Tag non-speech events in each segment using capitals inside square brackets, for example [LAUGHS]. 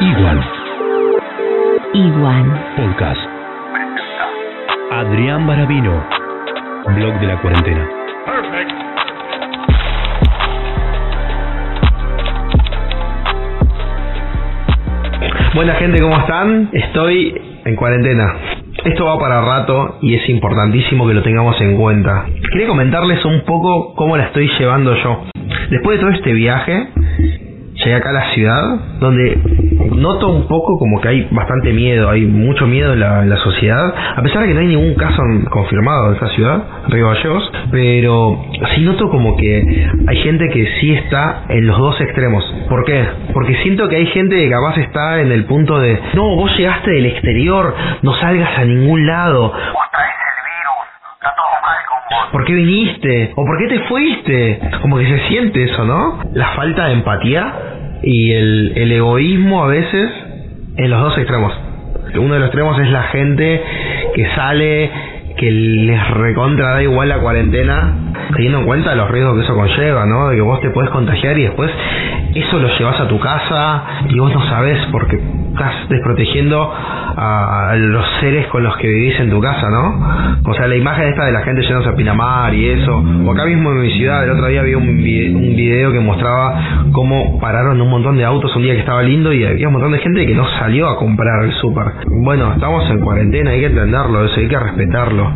Igual Igual. Podcast. Adrián Barabino. Blog de la cuarentena. Buena gente, ¿cómo están? Estoy en cuarentena. Esto va para rato y es importantísimo que lo tengamos en cuenta. Quería comentarles un poco cómo la estoy llevando yo. Después de todo este viaje, llegué acá a la ciudad, donde noto un poco como que hay bastante miedo, hay mucho miedo en la, en la sociedad, a pesar de que no hay ningún caso confirmado en esta ciudad, Río Gallegos, pero sí noto como que hay gente que sí está en los dos extremos. ¿Por qué? Porque siento que hay gente que capaz está en el punto de, no, vos llegaste del exterior, no salgas a ningún lado, ¿Por qué viniste? ¿O por qué te fuiste? Como que se siente eso, ¿no? La falta de empatía y el, el egoísmo a veces en los dos extremos. Uno de los extremos es la gente que sale, que les recontra da igual la cuarentena, teniendo en cuenta los riesgos que eso conlleva, ¿no? De que vos te puedes contagiar y después eso lo llevas a tu casa y vos no sabes porque estás desprotegiendo a los seres con los que vivís en tu casa, ¿no? O sea, la imagen esta de la gente yéndose a Pinamar y eso, o acá mismo en mi ciudad, el otro día vi un, vide- un video que mostraba cómo pararon un montón de autos un día que estaba lindo y había un montón de gente que no salió a comprar el súper. Bueno, estamos en cuarentena, hay que entenderlo, eso hay que respetarlo.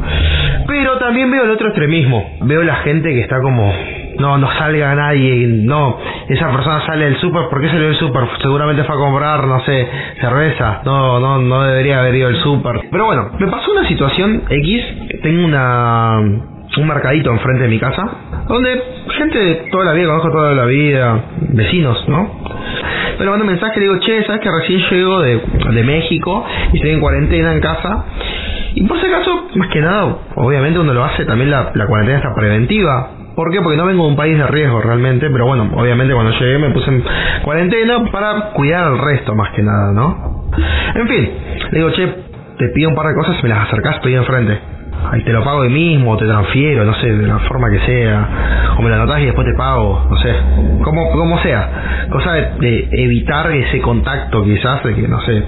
Pero también veo el otro extremismo, veo la gente que está como no, no salga nadie, no, esa persona sale del súper, ¿por qué salió del súper? Seguramente fue a comprar, no sé, cerveza, no, no, no debería haber ido al súper. Pero bueno, me pasó una situación X, tengo una, un mercadito enfrente de mi casa, donde gente de toda la vida, conozco toda la vida, vecinos, ¿no? Pero mando un mensaje, le digo, che, ¿sabes que recién llego de, de México y estoy en cuarentena en casa? Y por si acaso, más que nada, obviamente uno lo hace, también la, la cuarentena está preventiva. ¿Por qué? Porque no vengo de un país de riesgo realmente, pero bueno, obviamente cuando llegué me puse en cuarentena para cuidar al resto más que nada, ¿no? En fin, le digo, che, te pido un par de cosas, me las acercás, estoy enfrente. Ahí te lo pago hoy mismo, te transfiero, no sé, de la forma que sea. O me lo anotás y después te pago, no sé. Como, como sea. Cosa de, de evitar ese contacto quizás, de que no sé.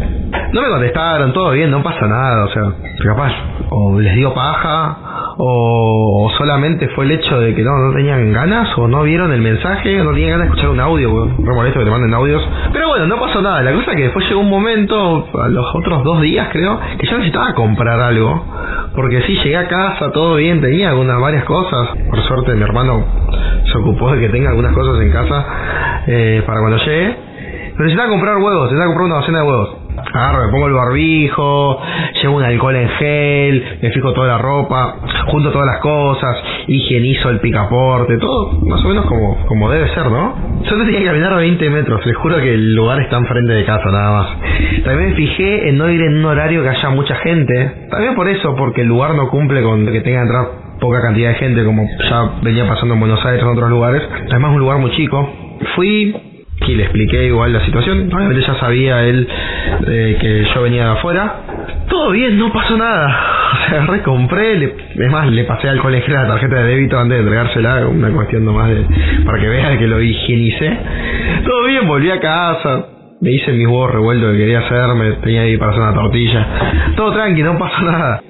No me contestaron, todo bien, no pasa nada, o sea, capaz. O les dio paja, o, solamente fue el hecho de que no, no tenían ganas, o no vieron el mensaje, o no tenían ganas de escuchar un audio, molesto que te manden audios. Pero bueno, no pasó nada. La cosa es que después llegó un momento, a los otros dos días creo, que yo necesitaba comprar algo. Porque sí, llegué a casa, todo bien, tenía algunas varias cosas. Por suerte mi hermano se ocupó de que tenga algunas cosas en casa eh, para cuando llegue. Pero necesitaba comprar huevos, necesitaba comprar una docena de huevos. Agarro, me pongo el barbijo, llevo un alcohol en gel, me fijo toda la ropa, junto todas las cosas, higienizo el picaporte, todo más o menos como, como debe ser, ¿no? Yo tenía que caminar 20 metros, les juro que el lugar está enfrente de casa, nada más. También me fijé en no ir en un horario que haya mucha gente, también por eso, porque el lugar no cumple con que tenga que entrar poca cantidad de gente, como ya venía pasando en Buenos Aires o en otros lugares. Además, es un lugar muy chico. Fui y le expliqué igual la situación. Obviamente ya sabía él eh, que yo venía de afuera. Todo bien, no pasó nada. [LAUGHS] O sea, recompré, le, es más, le pasé al colegio la tarjeta de débito antes de entregársela, una cuestión nomás de, para que vea que lo higienicé. Todo bien, volví a casa, me hice mis huevos revueltos que quería hacerme, tenía ahí para hacer una tortilla. Todo tranqui, no pasó nada.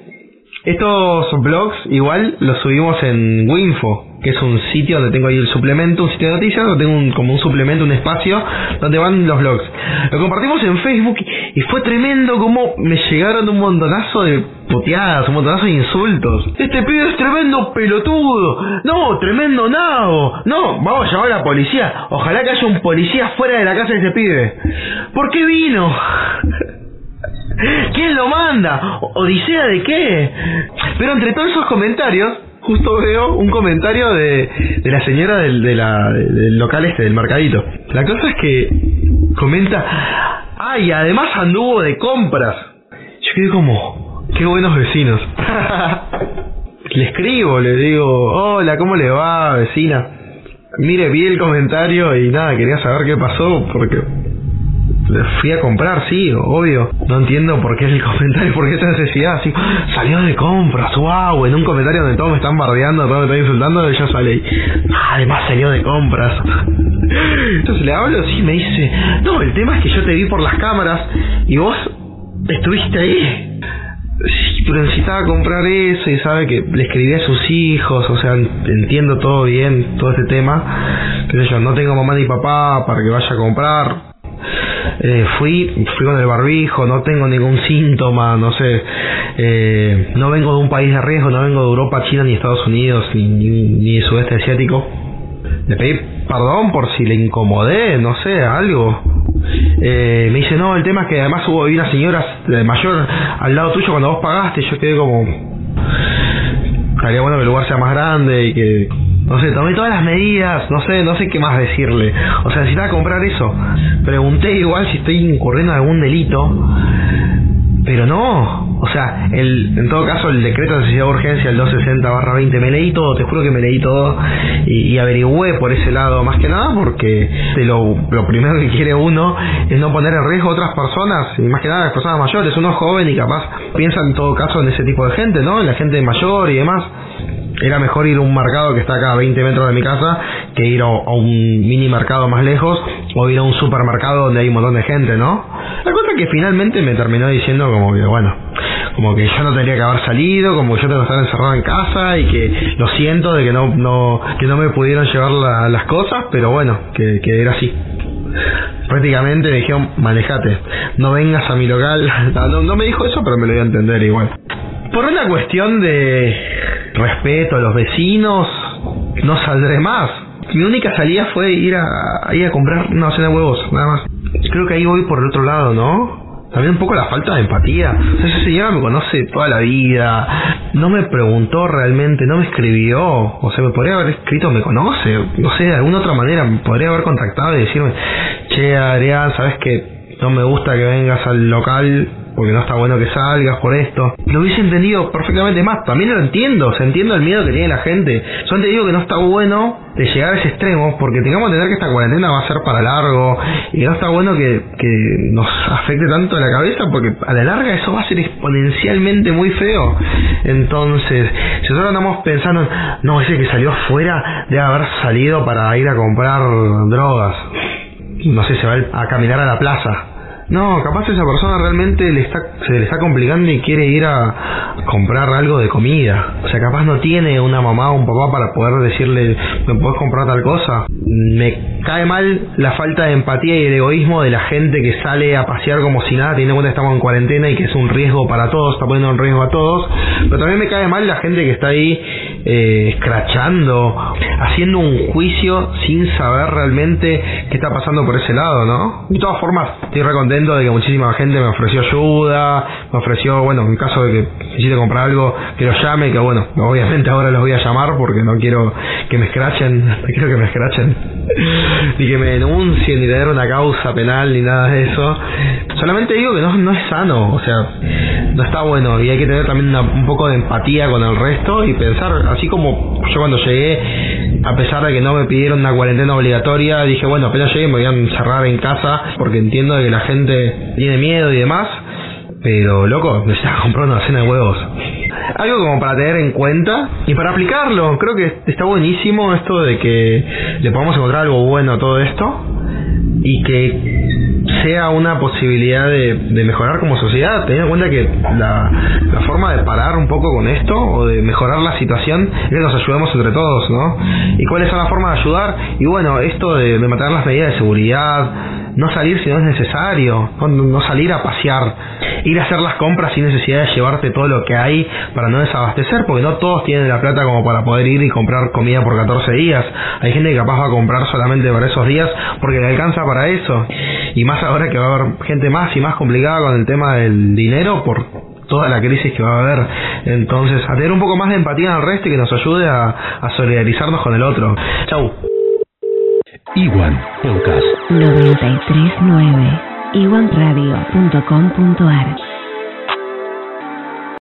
Estos blogs igual los subimos en Winfo, que es un sitio donde tengo ahí el suplemento, un sitio de noticias, donde tengo un, como un suplemento, un espacio donde van los blogs. Lo compartimos en Facebook y fue tremendo como me llegaron un montonazo de puteadas, un montonazo de insultos. Este pibe es tremendo pelotudo. No, tremendo nabo. No, vamos a llamar a la policía. Ojalá que haya un policía fuera de la casa de ese pibe. ¿Por qué vino? [LAUGHS] ¿Quién lo manda? ¿Odisea de qué? Pero entre todos esos comentarios, justo veo un comentario de, de la señora del, del local este, del mercadito. La cosa es que comenta, ay, además anduvo de compras. Yo quedé como, qué buenos vecinos. [LAUGHS] le escribo, le digo, hola, ¿cómo le va, vecina? Mire, vi el comentario y nada, quería saber qué pasó porque Fui a comprar, sí, obvio. No entiendo por qué el [LAUGHS] comentario, por qué esa necesidad. Así, salió de compras, wow, en un comentario donde todos me están bardeando, todos me están insultando, yo salí. Además salió de compras. [LAUGHS] Entonces le hablo así me dice, no, el tema es que yo te vi por las cámaras y vos estuviste ahí. Pero necesitaba comprar eso y sabe que le escribí a sus hijos, o sea, entiendo todo bien, todo este tema. Sé yo, no tengo mamá ni papá para que vaya a comprar. Eh, fui, fui con el barbijo, no tengo ningún síntoma, no sé, eh, no vengo de un país de riesgo, no vengo de Europa, China, ni Estados Unidos, ni, ni, ni sudeste asiático. Le pedí perdón por si le incomodé, no sé, algo. Eh, me dice, no, el tema es que además hubo una señora mayor al lado tuyo cuando vos pagaste. Yo quedé como. Estaría bueno que el lugar sea más grande y que. No sé, tomé todas las medidas, no sé, no sé qué más decirle. O sea, necesitaba comprar eso. Pregunté igual si estoy incurriendo en algún delito. Pero no, o sea, el, en todo caso el decreto de necesidad de urgencia, el 260-20, me leí todo, te juro que me leí todo y, averigüé por ese lado, más que nada porque lo, lo primero que quiere uno es no poner en riesgo a otras personas, y más que nada las personas mayores, uno es joven y capaz piensa en todo caso en ese tipo de gente, ¿no? En la gente mayor y demás. Era mejor ir a un mercado que está acá a 20 metros de mi casa que ir a, un mini mercado más lejos o ir a un supermercado donde hay un montón de gente, ¿no? La cosa que finalmente me terminó diciendo como que, bueno, como que yo no tendría que haber salido, como que yo tengo que estar encerrado en casa y que lo siento de que no, no, que no me pudieron llevar la- las cosas, pero bueno, que, que era así. Prácticamente me dijeron, manejate, no vengas a mi local. [LAUGHS] No, no, no me dijo eso, pero me lo dio a entender igual. Por una cuestión de respeto a los vecinos, no saldré más. Mi única salida fue ir a, ir a comprar una docena de huevos, nada más. Creo que ahí voy por el otro lado, ¿no? También un poco la falta de empatía. O sea, esa señora me conoce toda la vida. No me preguntó realmente, no me escribió. O sea, me podría haber escrito, me conoce. No sé, de alguna otra manera me podría haber contactado y decirme, che, Adrián, ¿sabes que no me gusta que vengas al local porque no está bueno que salgas por esto. Lo hubiese entendido perfectamente más. También lo entiendo, o sea, entiendo el miedo que tiene la gente. Solamente digo que no está bueno de llegar a ese extremo porque tengamos que entender que esta cuarentena va a ser para largo y no está bueno que, que nos afecte tanto la cabeza porque a la larga eso va a ser exponencialmente muy feo. Entonces, si nosotros andamos pensando, en, no, ese que salió afuera debe haber salido para ir a comprar drogas. No sé, se va a caminar a la plaza. No, capaz esa persona realmente le está, se le está complicando y quiere ir a comprar algo de comida. O sea, capaz no tiene una mamá o un papá para poder decirle, ¿me puedes comprar tal cosa? Me cae mal la falta de empatía y el egoísmo de la gente que sale a pasear como si nada, teniendo en cuenta que estamos en cuarentena y que es un riesgo para todos, está poniendo en riesgo a todos. Pero también me cae mal la gente que está ahí eh, escrachando, haciendo un juicio sin saber realmente qué está pasando por ese lado, ¿no? De todas formas, estoy re contento de que muchísima gente me ofreció ayuda, me ofreció, bueno, en caso de que necesite comprar algo, que los llame, que bueno, obviamente ahora los voy a llamar porque no quiero que me escrachen, [LAUGHS] no quiero que me escrachen, ni que me denuncien, ni tener una causa penal, ni nada de eso. Solamente digo que no, no es sano, o sea, no está bueno y hay que tener también una- un poco de empatía con el resto y pensar, así como yo cuando llegué, a pesar de que no me pidieron una cuarentena obligatoria, dije, bueno, apenas llegué me voy a encerrar en casa porque entiendo que la gente tiene miedo y demás, pero loco, necesitas [LAUGHS] comprar una cena de huevos. Algo como para tener en cuenta y para aplicarlo. Creo que está buenísimo esto de que le podamos encontrar algo bueno a todo esto y que sea una posibilidad de, de mejorar como sociedad, teniendo en cuenta que la, forma de parar un poco con esto o de mejorar la situación es que nos ayudemos entre todos, ¿no? ¿Y cuáles son las formas de ayudar? Y bueno, esto de, de mantener las medidas de seguridad, no salir si no es necesario, no, no salir a pasear, ir a hacer las compras sin necesidad de llevarte todo lo que hay para no desabastecer, porque no todos tienen la plata como para poder ir y comprar comida por 14 días. Hay gente que capaz va a comprar solamente para esos días porque le alcanza para eso. Y más ahora que va a haber gente más y más complicada con el tema del dinero por toda la crisis que va a haber. Entonces, a tener un poco más de empatía al resto y que nos ayude a, a solidarizarnos con el otro. Chau. Iwan Podcast. 939 iwanradio.com.ar